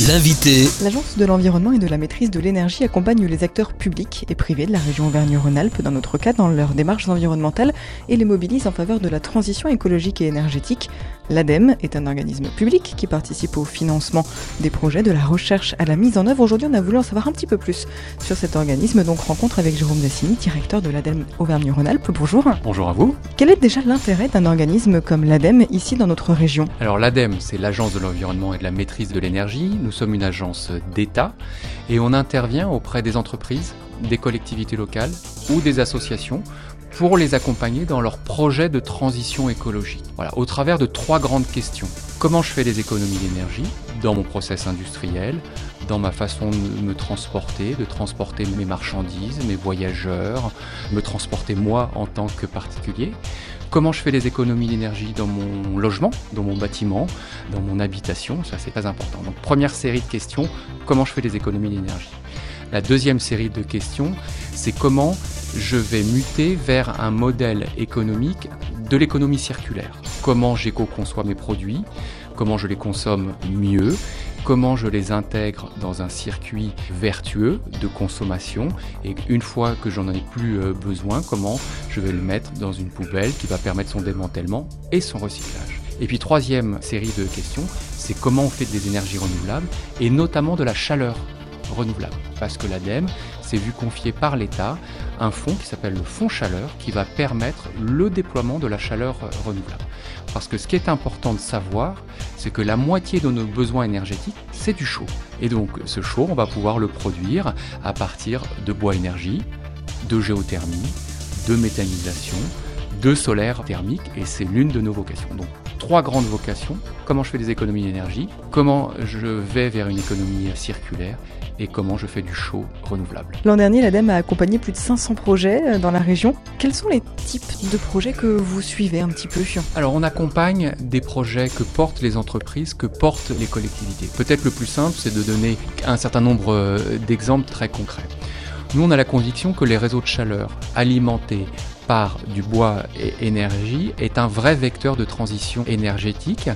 L'invité. L'Agence de l'environnement et de la maîtrise de l'énergie accompagne les acteurs publics et privés de la région Auvergne-Rhône-Alpes dans notre cas dans leurs démarches environnementales et les mobilise en faveur de la transition écologique et énergétique. L'ADEME est un organisme public qui participe au financement des projets, de la recherche à la mise en œuvre. Aujourd'hui, on a voulu en savoir un petit peu plus sur cet organisme, donc rencontre avec Jérôme Dassini, directeur de l'ADEME Auvergne-Rhône-Alpes. Bonjour. Bonjour à vous. Quel est déjà l'intérêt d'un organisme comme l'ADEME ici dans notre région? Alors l'ADEME, c'est l'Agence de l'environnement et de la maîtrise de l'énergie. Nous sommes une agence d'État et on intervient auprès des entreprises, des collectivités locales ou des associations pour les accompagner dans leurs projets de transition écologique. Voilà, au travers de trois grandes questions. Comment je fais des économies d'énergie dans mon process industriel, dans ma façon de me transporter, de transporter mes marchandises, mes voyageurs, me transporter moi en tant que particulier? Comment je fais des économies d'énergie dans mon logement, dans mon bâtiment, dans mon habitation, ça c'est très important. Donc première série de questions, comment je fais des économies d'énergie? La deuxième série de questions, c'est comment je vais muter vers un modèle économique de l'économie circulaire. Comment j'éco-conçois mes produits, comment je les consomme mieux, comment je les intègre dans un circuit vertueux de consommation et une fois que j'en ai plus euh, besoin, comment je vais le mettre dans une poubelle qui va permettre son démantèlement et son recyclage. Et puis troisième série de questions, c'est comment on fait des énergies renouvelables et notamment de la chaleur renouvelable. Parce que l'ADEME s'est vu confier par l'État un fonds qui s'appelle le Fonds Chaleur qui va permettre le déploiement de la chaleur renouvelable. Parce que ce qui est important de savoir, c'est que la moitié de nos besoins énergétiques, c'est du chaud. Et donc ce chaud, on va pouvoir le produire à partir de bois énergie, de géothermie, de méthanisation, de solaire thermique, et c'est l'une de nos vocations. Donc trois grandes vocations, comment je fais des économies d'énergie, comment je vais vers une économie circulaire et comment je fais du chaud renouvelable. L'an dernier, l'ADEME a accompagné plus de 500 projets euh, dans la région. Quels sont les types de projets que vous suivez un petit peu Alors on accompagne des projets que portent les entreprises, que portent les collectivités. Peut-être le plus simple, c'est de donner un certain nombre euh, d'exemples très concrets. Nous, on a la conviction que les réseaux de chaleur alimentés par du bois et énergie est un vrai vecteur de transition énergétique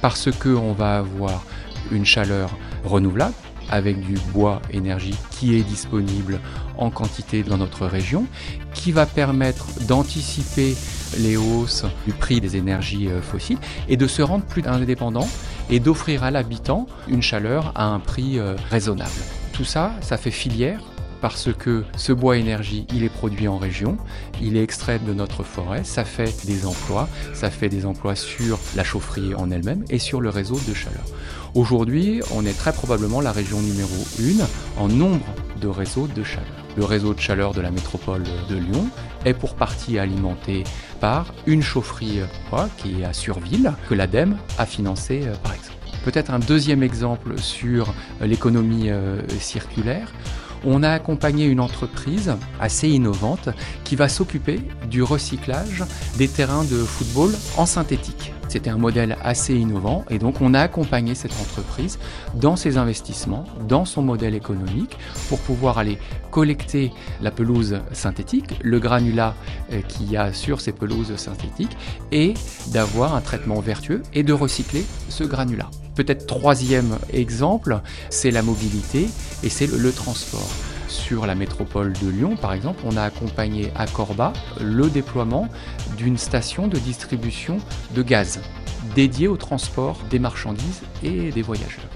parce qu'on va avoir une chaleur renouvelable avec du bois énergie qui est disponible en quantité dans notre région, qui va permettre d'anticiper les hausses du prix des énergies euh, fossiles et de se rendre plus indépendant et d'offrir à l'habitant une chaleur à un prix euh, raisonnable. Tout ça, ça fait filière parce que ce bois énergie, il est produit en région, il est extrait de notre forêt, ça fait des emplois, ça fait des emplois sur la chaufferie en elle-même et sur le réseau de chaleur. Aujourd'hui, on est très probablement la région numéro 1 en nombre de réseaux de chaleur. Le réseau de chaleur de la métropole de Lyon est pour partie alimenté par une chaufferie qui est à Surville, que l'ADEME a financé euh, par exemple. Peut-être un deuxième exemple sur l'économie euh, circulaire on a accompagné une entreprise assez innovante qui va s'occuper du recyclage des terrains de football en synthétique. C'était un modèle assez innovant et donc on a accompagné cette entreprise dans ses investissements, dans son modèle économique pour pouvoir aller collecter la pelouse synthétique, le granulat euh, qu'il y a sur ces pelouses synthétiques et d'avoir un traitement vertueux et de recycler ce granulat. Peut-être troisième exemple, c'est la mobilité et c'est le, transport. Sur la métropole de Lyon, par exemple, on a accompagné à Corba le déploiement d'une station de distribution de gaz dédiée au transport des marchandises et des voyageurs.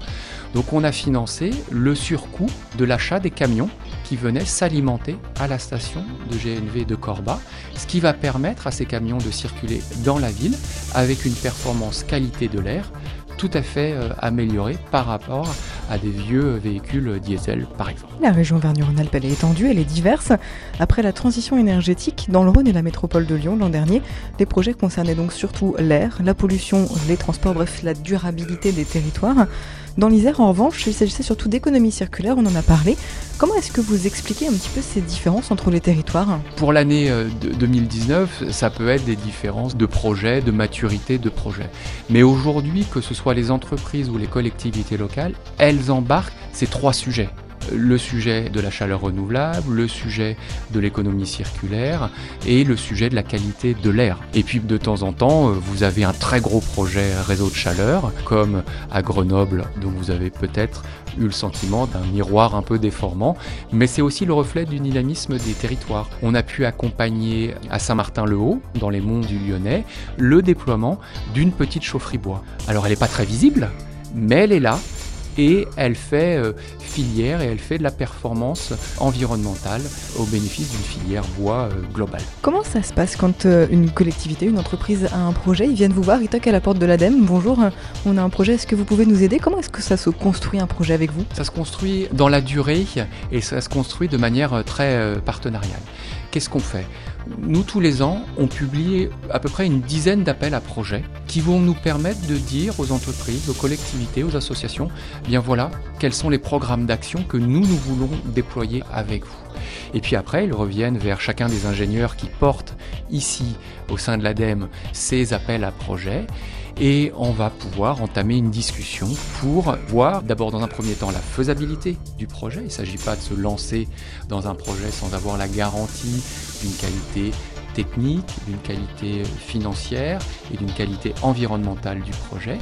Donc on a financé le surcoût de l'achat des camions qui venaient s'alimenter à la station de GNV de Corba, ce qui va permettre à ces camions de circuler dans la ville avec une performance qualité de l'air tout à fait euh, améliorée par rapport à des vieux véhicules diesel par exemple. La région Vergne-Rhône-Alpes est étendue, elle est diverse. Après la transition énergétique dans le Rhône et la métropole de Lyon l'an dernier, les projets concernaient donc surtout l'air, la pollution, les transports, bref la durabilité des territoires. Dans l'Isère, en revanche, il s'agissait surtout d'économie circulaire, on en a parlé. Comment est-ce que vous expliquez un petit peu ces différences entre les territoires? Pour l'année 2019, euh, ça peut être des différences de projets, de maturité de projets. Mais aujourd'hui, que ce soit les entreprises ou les collectivités locales, elles embarquent ces trois sujets le sujet de la chaleur renouvelable, le sujet de l'économie circulaire et le sujet de la qualité de l'air. Et puis de temps en temps, vous avez un très gros projet réseau de chaleur, comme à Grenoble, dont vous avez peut-être eu le sentiment d'un miroir un peu déformant, mais c'est aussi le reflet du dynamisme des territoires. On a pu accompagner à Saint-Martin-le-Haut, dans les monts du Lyonnais, le déploiement d'une petite chaufferie bois. Alors elle n'est pas très visible, mais elle est là et elle fait euh, filière et elle fait de la performance environnementale au bénéfice d'une filière bois euh, globale. Comment ça se passe quand euh, une collectivité, une entreprise a un projet, ils viennent vous voir, ils toquent à la porte de l'ADEME, bonjour, on a un projet, est-ce que vous pouvez nous aider? Comment est-ce que ça se construit un projet avec vous? Ça se construit dans la durée et ça se construit de manière très partenariale. Qu'est-ce qu'on fait? Nous, tous les ans, on publie à peu près une dizaine d'appels à projets qui vont nous permettre de dire aux entreprises, aux collectivités, aux associations, eh bien voilà, quels sont les programmes d'action que nous, nous voulons déployer avec vous. Et puis après, ils reviennent vers chacun des ingénieurs qui portent ici, au sein de l'ADEME, ces appels à projets et on va pouvoir entamer une discussion pour voir d'abord dans un premier temps la faisabilité du projet. Il ne s'agit pas de se lancer dans un projet sans avoir la garantie d'une qualité technique, d'une qualité financière et d'une qualité environnementale du projet.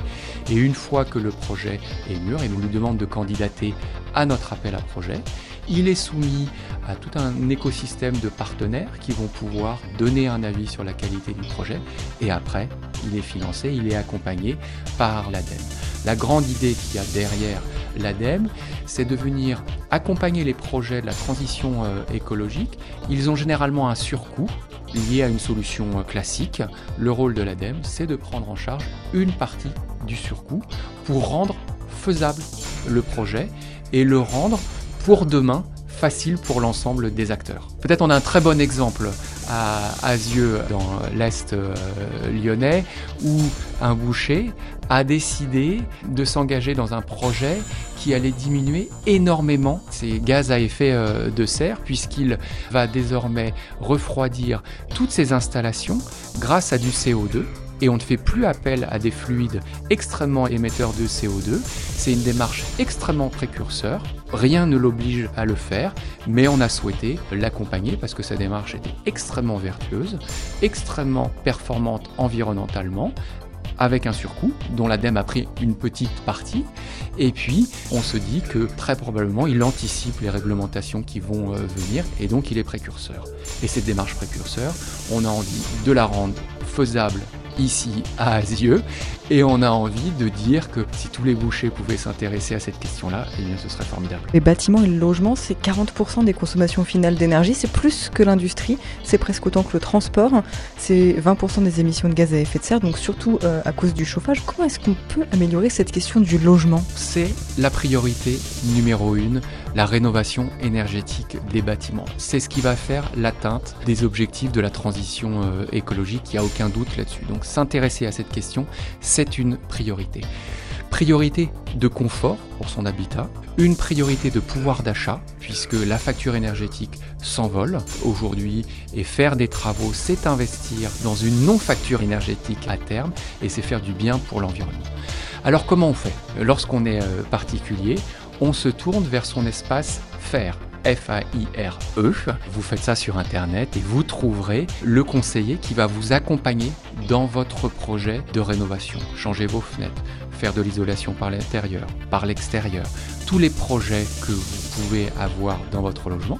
Et une fois que le projet est mûr et nous lui demande de candidater à notre appel à projet, il est soumis à tout un écosystème de partenaires qui vont pouvoir donner un avis sur la qualité du projet et après, il est financé, il est accompagné par l'ADEME. La grande idée qu'il y a derrière l'ADEME, c'est de venir accompagner les projets de la transition euh, écologique. Ils ont généralement un surcoût lié à une solution euh, classique. Le rôle de l'ADEME, c'est de prendre en charge une partie du surcoût pour rendre faisable le projet et le rendre pour demain facile pour l'ensemble des acteurs. Peut-être on a un très bon exemple à Azieux dans l'Est euh, lyonnais où un boucher a décidé de s'engager dans un projet qui allait diminuer énormément ses gaz à effet euh, de serre puisqu'il va désormais refroidir toutes ses installations grâce à du CO2 et on ne fait plus appel à des fluides extrêmement émetteurs de CO2. C'est une démarche extrêmement précurseur. Rien ne l'oblige à le faire, mais on a souhaité l'accompagner parce que sa démarche était extrêmement vertueuse, extrêmement performante environnementalement, avec un surcoût dont l'ADEME a pris une petite partie. Et puis, on se dit que très probablement, il anticipe les réglementations qui vont euh, venir et donc il est précurseur. Et cette démarche précurseur, on a envie de la rendre faisable ici à Asieux. Et on a envie de dire que si tous les bouchers pouvaient s'intéresser à cette question-là, eh bien ce serait formidable. Les bâtiments et le logement, c'est 40% des consommations finales d'énergie, c'est plus que l'industrie, c'est presque autant que le transport, c'est 20% des émissions de gaz à effet de serre, donc surtout euh, à cause du chauffage. Comment est-ce qu'on peut améliorer cette question du logement? C'est la priorité numéro une, la rénovation énergétique des bâtiments. C'est ce qui va faire l'atteinte des objectifs de la transition euh, écologique, il n'y a aucun doute là-dessus. Donc s'intéresser à cette question, c'est une priorité. Priorité de confort pour son habitat, une priorité de pouvoir d'achat, puisque la facture énergétique s'envole aujourd'hui, et faire des travaux, c'est investir dans une non-facture énergétique à terme, et c'est faire du bien pour l'environnement. Alors comment on fait? Lorsqu'on est euh, particulier, on se tourne vers son espace faire. F-A-I-R-E. Vous faites ça sur Internet et vous trouverez le conseiller qui va vous accompagner dans votre projet de rénovation. Changer vos fenêtres, faire de l'isolation par l'intérieur, par l'extérieur. Tous les projets que vous pouvez avoir dans votre logement,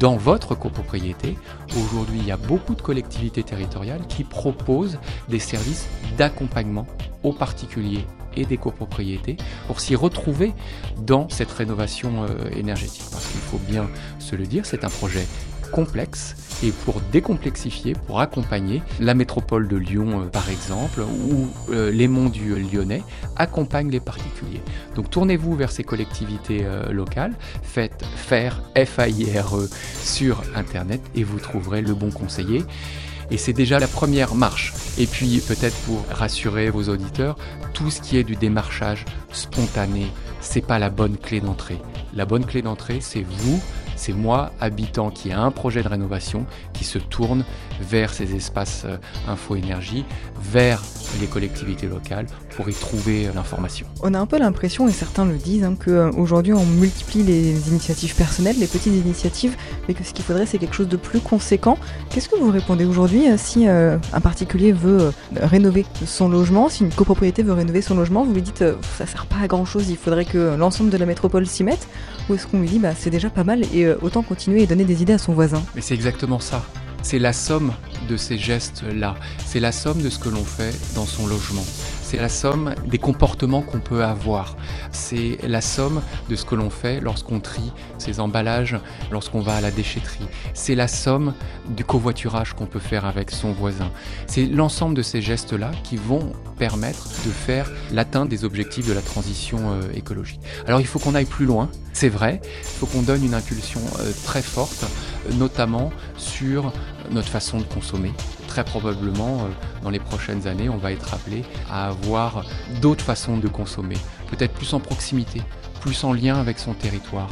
dans votre copropriété. Aujourd'hui, il y a beaucoup de collectivités territoriales qui proposent des services d'accompagnement aux particuliers et des copropriétés pour s'y retrouver dans cette rénovation euh, énergétique. Parce qu'il faut bien se le dire, c'est un projet complexe et pour décomplexifier, pour accompagner la métropole de Lyon euh, par exemple ou euh, les monts du Lyonnais accompagnent les particuliers. Donc tournez-vous vers ces collectivités locales, faites faire F-A-I-R-E sur internet et vous trouverez le bon conseiller. Et c'est déjà la première marche. Et puis peut-être pour rassurer vos auditeurs, tout ce qui est du démarchage spontané, c'est pas la bonne clé d'entrée. La bonne clé d'entrée, c'est vous, c'est moi, habitant qui a un projet de rénovation, qui se tourne vers ces espaces euh, info-énergie, vers les collectivités locales pour y trouver l'information. On a un peu l'impression, et certains le disent, hein, qu'aujourd'hui on multiplie les initiatives personnelles, les petites initiatives, mais que ce qu'il faudrait c'est quelque chose de plus conséquent. Qu'est-ce que vous répondez aujourd'hui euh, si euh, un particulier veut euh, rénover son logement, si une copropriété veut rénover son logement, vous lui dites ça sert pas à grand chose, il faudrait que l'ensemble de la métropole s'y mette, ou est-ce qu'on lui dit bah c'est déjà pas mal et autant continuer et donner des idées à son voisin Mais c'est exactement ça. C'est la somme de ces gestes-là. C'est la somme de ce que l'on fait dans son logement. C'est la somme des comportements qu'on peut avoir. C'est la somme de ce que l'on fait lorsqu'on trie ses emballages, lorsqu'on va à la déchetterie. C'est la somme du covoiturage qu'on peut faire avec son voisin. C'est l'ensemble de ces gestes-là qui vont permettre de faire l'atteinte des objectifs de la transition euh, écologique. Alors il faut qu'on aille plus loin, c'est vrai, il faut qu'on donne une impulsion euh, très forte, notamment sur notre façon de consommer. Très probablement, euh, dans les prochaines années, on va être appelé à avoir d'autres façons de consommer, peut-être plus en proximité, plus en lien avec son territoire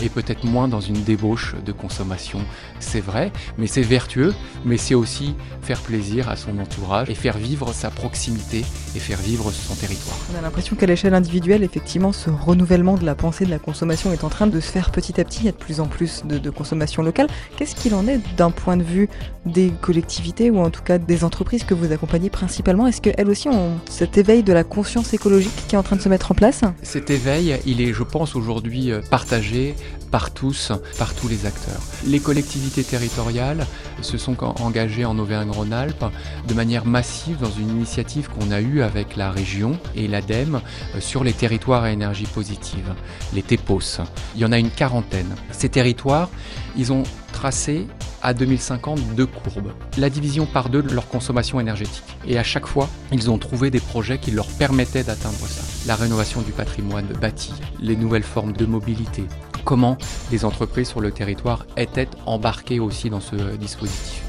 et peut-être moins dans une débauche de consommation. C'est vrai, mais c'est vertueux, mais c'est aussi faire plaisir à son entourage et faire vivre sa proximité et faire vivre son territoire. On a l'impression qu'à l'échelle individuelle, effectivement, ce renouvellement de la pensée de la consommation est en train de se faire petit à petit. Il y a de plus en plus de, de consommation locale. Qu'est-ce qu'il en est d'un point de vue des collectivités ou en tout cas des entreprises que vous accompagnez principalement? Est-ce qu'elles aussi ont cet éveil de la conscience écologique qui est en train de se mettre en place? Cet éveil, il est je pense, aujourd'hui euh, partagé par tous, par tous les acteurs. Les collectivités territoriales se sont engagées en Auvergne-Rhône-Alpes de manière massive dans une initiative qu'on a eue avec la région et l'ADEME euh, sur les territoires à énergie positive, les TEPOS. Il y en a une quarantaine. Ces territoires, ils ont tracé à 2050 deux courbes. La division par deux de leur consommation énergétique. Et à chaque fois, ils ont trouvé des projets qui leur permettaient d'atteindre ça. La rénovation du patrimoine bâti, les nouvelles formes de mobilité, comment les entreprises sur le territoire étaient embarquées aussi dans ce dispositif.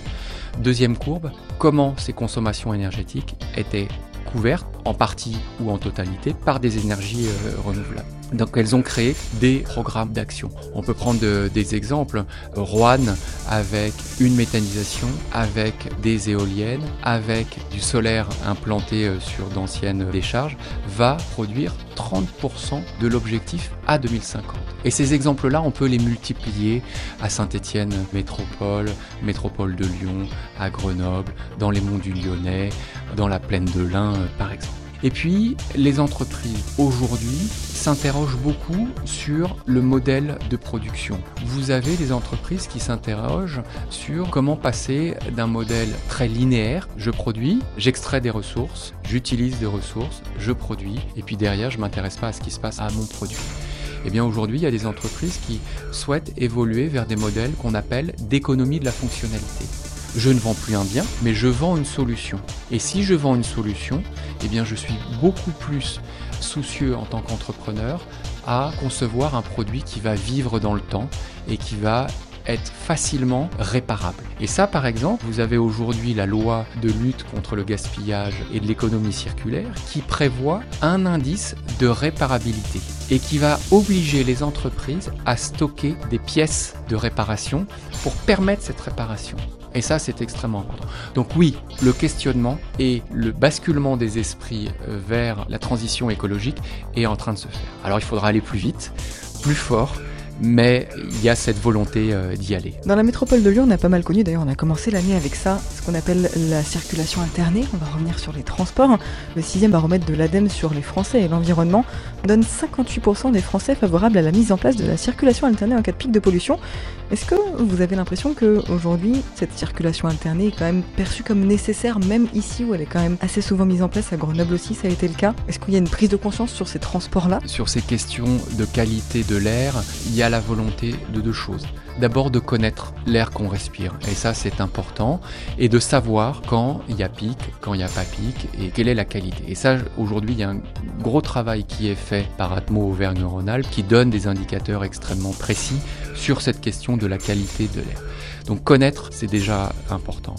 Deuxième courbe, comment ces consommations énergétiques étaient couvertes en partie ou en totalité par des énergies euh, renouvelables. Donc elles ont créé des programmes d'action. On peut prendre des exemples. Rouen avec une méthanisation, avec des éoliennes, avec du solaire implanté euh, sur d'anciennes décharges, va produire 30% de l'objectif à 2050. Et ces exemples-là, on peut les multiplier à Saint-Étienne métropole, métropole de Lyon, à Grenoble, dans les monts du Lyonnais, dans la plaine de l'Ain euh, par exemple. Et puis, les entreprises aujourd'hui s'interrogent beaucoup sur le modèle de production. Vous avez des entreprises qui s'interrogent sur comment passer d'un modèle très linéaire, je produis, j'extrais des ressources, j'utilise des ressources, je produis, et puis derrière, je m'intéresse pas à ce qui se passe à mon produit. Eh bien aujourd'hui, il y a des entreprises qui souhaitent évoluer vers des modèles qu'on appelle d'économie de la fonctionnalité je ne vends plus un bien, mais je vends une solution. Et si je vends une solution, eh bien je suis beaucoup plus soucieux en tant qu'entrepreneur à concevoir un produit qui va vivre dans le temps et qui va être facilement réparable. Et ça, par exemple, vous avez aujourd'hui la loi de lutte contre le gaspillage et de l'économie circulaire qui prévoit un indice de réparabilité et qui va obliger les entreprises à stocker des pièces de réparation pour permettre cette réparation. Et ça, c'est extrêmement important. Donc oui, le questionnement et le basculement des esprits euh, vers la transition écologique est en train de se faire. Alors il faudra aller plus vite, plus fort, mais il y a cette volonté euh, d'y aller. Dans la métropole de Lyon, on a pas mal connu, d'ailleurs on a commencé l'année avec ça, ce qu'on appelle la circulation alternée, on va revenir sur les transports. Le sixième baromètre de l'ADEME sur les Français et l'environnement donne 58% des Français favorables à la mise en place de la circulation alternée en cas de pic de pollution. Est-ce que vous avez l'impression qu'aujourd'hui, cette circulation alternée est quand même perçue comme nécessaire, même ici où elle est quand même assez souvent mise en place, à Grenoble aussi ça a été le cas Est-ce qu'il y a une prise de conscience sur ces transports-là? Sur ces questions de qualité de l'air, il y a la volonté de deux choses. D'abord de connaître l'air qu'on respire, et ça c'est important, et de savoir quand il y a pic, quand il n'y a pas pic, et quelle est la qualité. Et ça, aujourd'hui, il y a un gros travail qui est fait par Atmo Auvergne-Rhône-Alpes qui donne des indicateurs extrêmement précis sur cette question de la qualité de l'air. Donc connaître, c'est déjà important.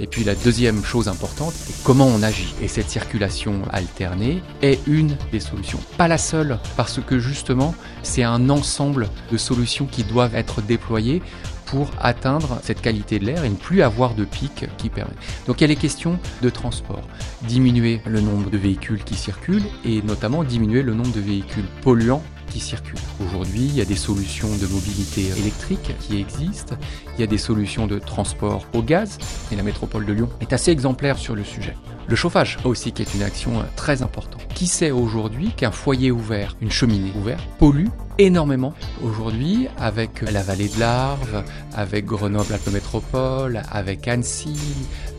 Et puis la deuxième chose importante, c'est comment on agit. Et cette circulation alternée est une des solutions. Pas la seule, parce que justement, c'est un ensemble de solutions qui doivent être déployées pour atteindre cette qualité de l'air et ne plus avoir de pic qui permet. Donc il y a les questions de transport, diminuer le nombre de véhicules qui circulent et notamment diminuer le nombre de véhicules polluants circulent. Aujourd'hui, il y a des solutions de mobilité électrique qui existent, il y a des solutions de transport au gaz, et la métropole de Lyon est assez exemplaire sur le sujet. Le chauffage aussi qui est une action euh, très importante. Qui sait aujourd'hui qu'un foyer ouvert, une cheminée ouverte, pollue énormément aujourd'hui avec la vallée de l'Arve, avec Grenoble Alpes Métropole, avec Annecy,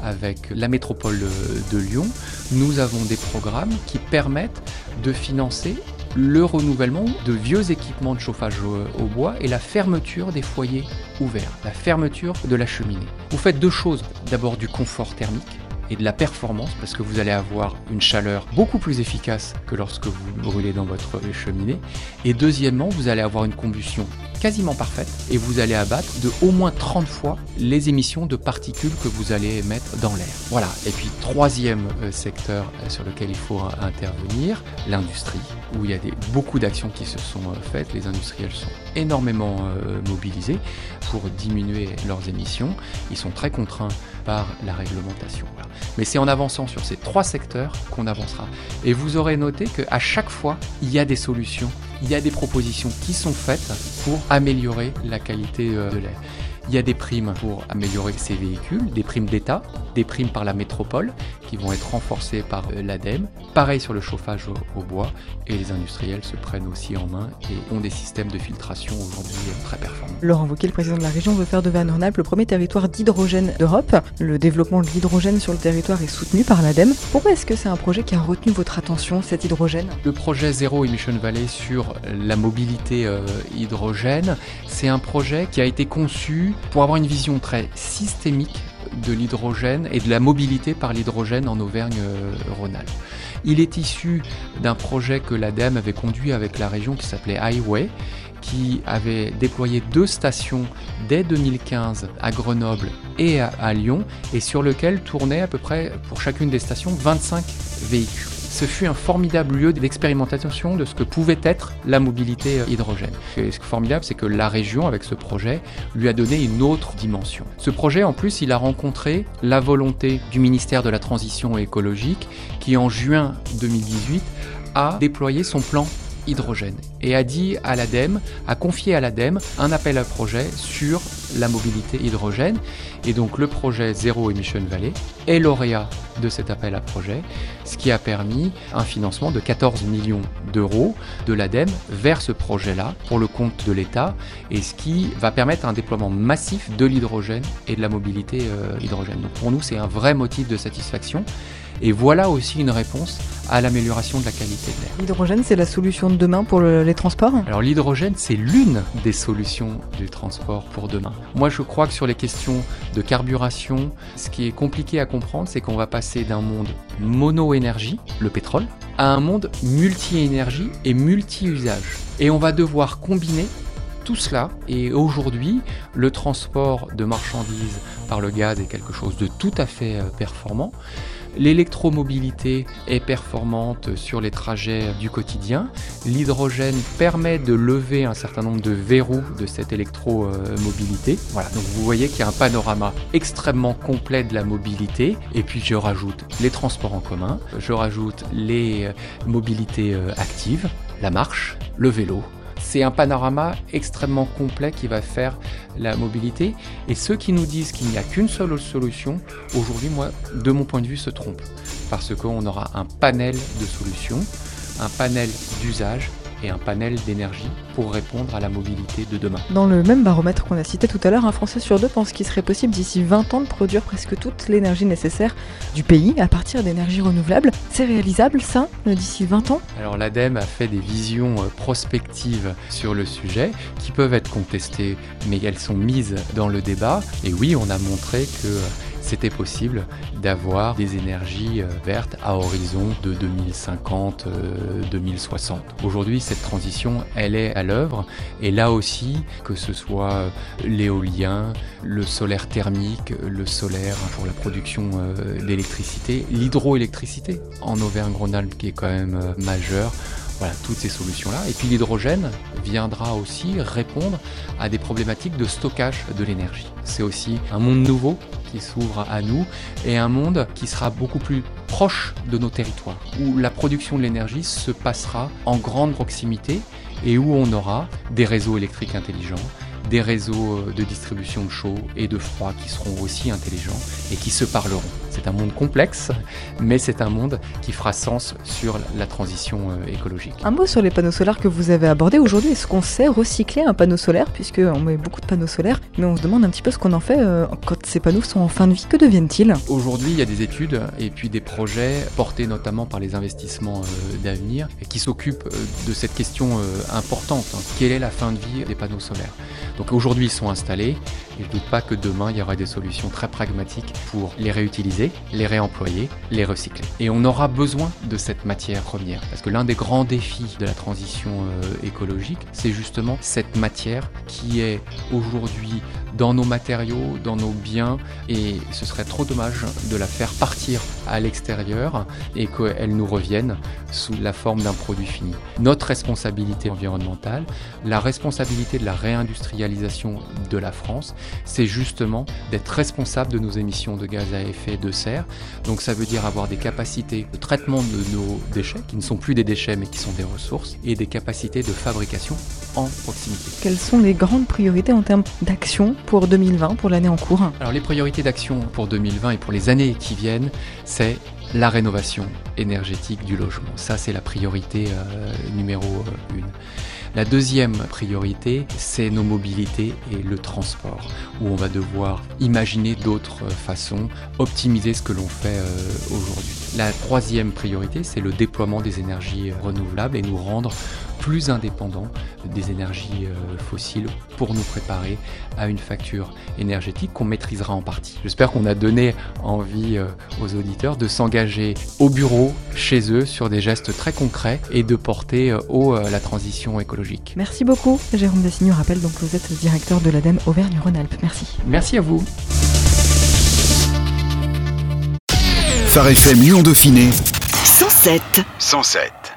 avec la métropole de Lyon, nous avons des programmes qui permettent de financer le renouvellement de vieux équipements de chauffage au, bois et la fermeture des foyers ouverts, la fermeture de la cheminée. Vous faites deux choses. D'abord du confort thermique et de la performance parce que vous allez avoir une chaleur beaucoup plus efficace que lorsque vous brûlez dans votre cheminée. Et deuxièmement, vous allez avoir une combustion quasiment parfaite et vous allez abattre de au moins 30 fois les émissions de particules que vous allez émettre dans l'air. Voilà. Et puis troisième euh, secteur euh, sur lequel il faut intervenir, l'industrie, où il y a beaucoup d'actions qui se sont euh, faites. Les industriels sont énormément mobilisés pour diminuer leurs émissions. Ils sont très contraints par la réglementation. Mais c'est en avançant sur ces trois secteurs qu'on avancera. Et vous aurez noté qu'à chaque fois, il y a des solutions, il y a des propositions qui sont faites pour améliorer la qualité euh, de l'air. Il y a des primes pour améliorer ces véhicules, des primes d'État, des primes par la métropole qui vont être renforcées par euh, l'ADEME. Pareil sur le chauffage au, bois et les industriels se prennent aussi en main et ont des systèmes de filtration aujourd'hui euh, très performants. Laurent Wauquiez, le président de la région, veut faire de Van le premier territoire d'hydrogène d'Europe. Le développement de l'hydrogène sur le territoire est soutenu par l'ADEME. Pourquoi est-ce que c'est un projet qui a retenu votre attention, cet hydrogène? Le projet Zero Emission Valley sur la mobilité euh, hydrogène, c'est un projet qui a été conçu pour avoir une vision très systémique de l'hydrogène et de la mobilité par l'hydrogène en Auvergne-Rhône-Alpes. Il est issu d'un projet que l'ADEME avait conduit avec la région qui s'appelait Highway, qui avait déployé deux stations dès 2015 à Grenoble et à, Lyon, et sur lequel tournaient à peu près pour chacune des stations 25 véhicules ce fut un formidable lieu d'expérimentation de ce que pouvait être la mobilité euh, hydrogène. ce qui est formidable, c'est que la région, avec ce projet, lui a donné une autre dimension. Ce projet, en plus, il a rencontré la volonté du ministère de la Transition écologique qui, en juin 2018, a déployé son plan hydrogène et a dit à l'ADEME, a confié à l'ADEME un appel à projet sur la mobilité hydrogène. Et donc le projet Zero Emission Valley est lauréat de cet appel à projet, ce qui a permis un financement de 14 millions d'euros de l'ADEME vers ce projet-là pour le compte de l'État et ce qui va permettre un déploiement massif de l'hydrogène et de la mobilité euh, hydrogène. Donc pour nous, c'est un vrai motif de satisfaction. Et voilà aussi une réponse à l'amélioration de la qualité de l'air. L'hydrogène, c'est la solution de demain pour les transports? Alors l'hydrogène, c'est l'une des solutions du transport pour demain. Moi, je crois que sur les questions de carburation, ce qui est compliqué à comprendre, c'est qu'on va passer d'un monde mono-énergie, le pétrole, à un monde multi-énergie et multi-usage. Et on va devoir combiner tout cela. Et aujourd'hui, le transport de marchandises par le gaz est quelque chose de tout à fait euh, performant. L'électromobilité est performante sur les trajets du quotidien. L'hydrogène permet de lever un certain nombre de verrous de cette électromobilité. Voilà, donc vous voyez qu'il y a un panorama extrêmement complet de la mobilité. Et puis je rajoute les transports en commun, je rajoute les mobilités euh, actives, la marche, le vélo, c'est un panorama extrêmement complet qui va faire la mobilité. Et ceux qui nous disent qu'il n'y a qu'une seule solution, aujourd'hui, moi, de mon point de vue, se trompent. Parce qu'on aura un panel de solutions, un panel d'usages et un panel d'énergie pour répondre à la mobilité de demain. Dans le même baromètre qu'on a cité tout à l'heure, un Français sur deux pense qu'il serait possible d'ici 20 ans de produire presque toute l'énergie nécessaire du pays à partir d'énergies renouvelables. C'est réalisable ça d'ici 20 ans? Alors l'ADEME a fait des visions euh, prospectives sur le sujet qui peuvent être contestées mais elles sont mises dans le débat et oui on a montré que c'était possible d'avoir des énergies euh, vertes à horizon de 2050-2060. Euh, Aujourd'hui, cette transition, elle est à l'œuvre et là aussi, que ce soit euh, l'éolien, le solaire thermique, le solaire pour la production d'électricité, l'hydroélectricité en Auvergne-Rhône-Alpes qui est quand même majeure, Voilà, toutes ces solutions-là. Et puis l'hydrogène viendra aussi répondre à des problématiques de stockage de l'énergie. C'est aussi un monde nouveau qui s'ouvre à nous et un monde qui sera beaucoup plus proche de nos territoires, où la production de l'énergie se passera en grande proximité et où on aura des réseaux électriques intelligents, des réseaux de distribution de chaud et de froid qui seront aussi intelligents et qui se parleront. C'est un monde complexe, mais c'est un monde qui fera sens sur la transition euh, écologique. Un mot sur les panneaux solaires que vous avez abordés aujourd'hui. Est-ce qu'on sait recycler un panneau solaire? Puisqu'on met beaucoup de panneaux solaires, mais on se demande un petit peu ce qu'on en fait euh, quand ces panneaux sont en fin de vie. Que deviennent-ils? Aujourd'hui, il y a des études et puis des projets portés notamment par les investissements d'avenir qui s'occupent de cette question importante. Hein. Quelle est la fin de vie des panneaux solaires? Donc aujourd'hui, ils sont installés et je ne doute pas que demain, il y aura des solutions très pragmatiques pour les réutiliser, les réemployer, les recycler. Et on aura besoin de cette matière première parce que l'un des grands défis de la transition euh, écologique, c'est justement cette matière qui est aujourd'hui dans nos matériaux, dans nos biens et ce serait trop dommage de la faire partir à l'extérieur et qu'elle nous revienne sous la forme d'un produit fini. Notre responsabilité environnementale, la responsabilité de la réindustrialisation de la France, c'est justement d'être responsable de nos émissions de gaz à effet de serre. Donc ça veut dire avoir des capacités de traitement de nos déchets, qui ne sont plus des déchets mais qui sont des ressources, et des capacités de fabrication en proximité. Quelles sont les grandes priorités en termes d'action pour 2020, pour l'année en cours? Alors les priorités d'action pour 2020 et pour les années qui viennent, c'est la rénovation énergétique du logement. Ça, c'est la priorité euh, numéro euh, une. La deuxième priorité, c'est nos mobilités et le transport, où on va devoir imaginer d'autres façons, optimiser ce que l'on fait euh, aujourd'hui. La troisième priorité, c'est le déploiement des énergies renouvelables et nous rendre plus indépendants des énergies euh, fossiles pour nous préparer à une facture énergétique qu'on maîtrisera en partie. J'espère qu'on a donné envie euh, aux auditeurs de s'engager au bureau, chez eux, sur des gestes très concrets et de porter euh, haut la transition écologique. Merci beaucoup. Jérôme Dassigny rappelle donc que vous êtes directeur de l'ADEME Auvergne-Rhône-Alpes. Merci. Merci à vous. Phare FM Lyon Dauphiné 107. 107.